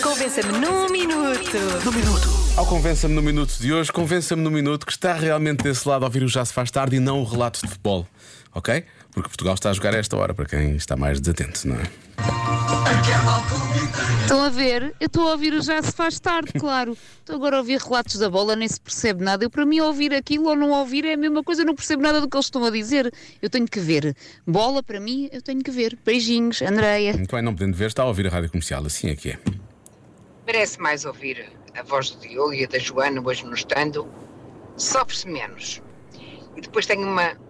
Convença-me num minuto. Ao Convença-me no Minuto de hoje, convença-me no Minuto que está realmente desse lado a ouvir o Já Se Faz Tarde e não o relato de futebol. Ok? Porque Portugal está a jogar a esta hora, para quem está mais desatento, não é? Estão a ver? Eu estou a ouvir o Já Se Faz Tarde, claro. Estou agora a ouvir relatos da bola, nem se percebe nada. Eu, para mim, ouvir aquilo ou não ouvir é a mesma coisa, eu não percebo nada do que eles estão a dizer. Eu tenho que ver. Bola, para mim, eu tenho que ver. Beijinhos, Andreia. Muito bem, não podendo ver, está a ouvir a rádio comercial, assim é que é. Merece mais ouvir a voz do Diogo e a da Joana hoje no estando. Sofre-se menos. E depois tenho uma.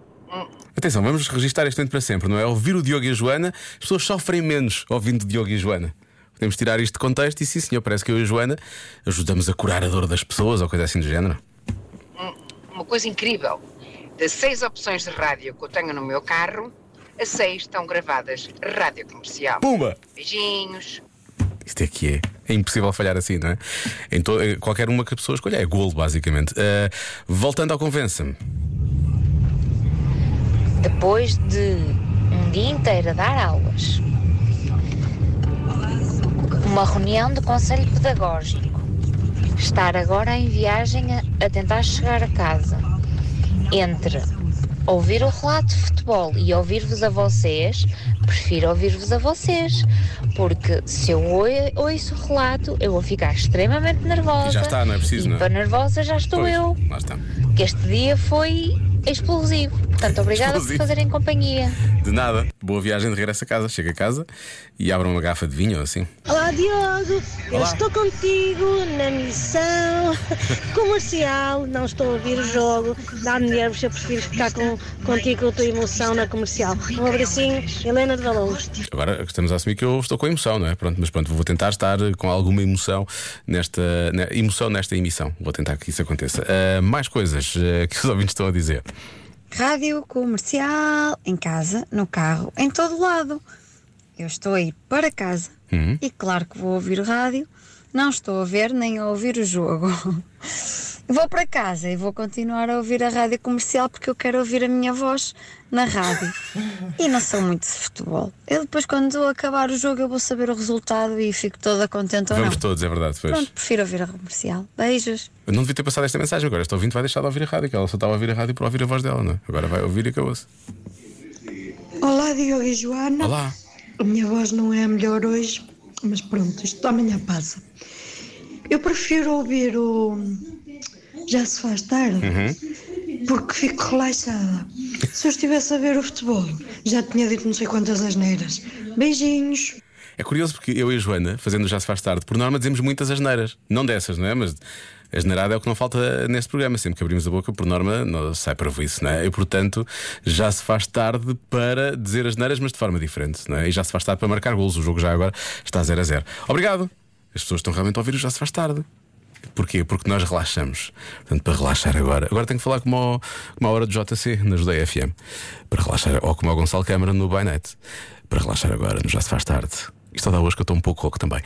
Atenção, vamos registar este momento para sempre, não é? Ouvir o Diogo e a Joana, as pessoas sofrem menos ouvindo Diogo e Joana. Podemos tirar isto de contexto e sim, senhor, parece que eu e a Joana ajudamos a curar a dor das pessoas ou coisa assim do género. uma coisa incrível. Das seis opções de rádio que eu tenho no meu carro, as seis estão gravadas rádio comercial. Pumba! Beijinhos. Isto é que é. É impossível falhar assim, não é? Em em qualquer uma que a pessoa escolha é golo, basicamente. Ah, voltando ao Convença-me. Depois de um dia inteiro a dar aulas, uma reunião de conselho pedagógico, estar agora em viagem a, a tentar chegar a casa, entre ouvir o relato de futebol e ouvir-vos a vocês, prefiro ouvir-vos a vocês, porque se eu ouço o relato, eu vou ficar extremamente nervosa. E já está, não é preciso, e não é? para nervosa já estou Pois, eu Lá está. que este dia foi explosivo. Portanto, obrigada por fazerem companhia. De nada. Boa viagem de regresso a casa. Chega a casa e abre uma garrafa de vinho ou assim. Olá Diogo, eu Olá. estou contigo na missão comercial, não estou a ouvir o jogo, dá-me nervos, eu prefiro ficar com, contigo com a tua emoção na comercial. Um abracinho, Helena de Valongo. Agora estamos a assumir que eu estou com emoção, não é? Pronto, mas pronto, vou tentar estar com alguma emoção nesta ne- emoção nesta emissão. Vou tentar que isso aconteça. Ah, mais coisas ah, que os ouvintes estão a dizer. Rádio comercial, em casa, no carro, em todo lado. Eu estou a ir para casa Uhum. e claro que vou ouvir rádio, não estou a ver nem a ouvir o jogo. Vou para casa e vou continuar a ouvir a rádio comercial porque eu quero ouvir a minha voz na rádio. E não sou muito de futebol. Eu depois, quando acabar o jogo, eu vou saber o resultado e fico toda contente ou Vamos não. todos, é verdade. Pois. Pronto, prefiro ouvir a comercial. Beijos. Eu não devia ter passado esta mensagem agora. Este ouvinte vai deixar de ouvir a rádio, que ela só estava a ouvir a rádio para ouvir a voz dela, não é? Agora vai ouvir e acabou-se. Olá, Diogo e Joana. Olá. A minha voz não é a melhor hoje, mas pronto, isto amanhã passa. Eu prefiro ouvir o Já se faz tarde, porque fico relaxada. Se eu estivesse a ver o futebol, já tinha dito não sei quantas asneiras. Beijinhos. É curioso porque eu e a Joana, fazendo Já Se Faz Tarde, por norma dizemos muitas asneiras. Não dessas, não é? Mas a é o que não falta neste programa. Sempre que abrimos a boca, por norma, não sai para isso, não é? E portanto, já se faz tarde para dizer asneiras, mas de forma diferente, não é? E já se faz tarde para marcar golos. O jogo já agora está 0 a 0. Obrigado! As pessoas estão realmente a ouvir o Já Se Faz Tarde. Porquê? Porque nós relaxamos. Portanto, para relaxar agora. Agora tenho que falar como, ao- como a hora do JC na Judeia FM. Para relaxar, ou como ao Gonçalo Câmara no By. Para relaxar agora, Já Se Faz Tarde. Isto dá hoje que eu estou um pouco rouco também.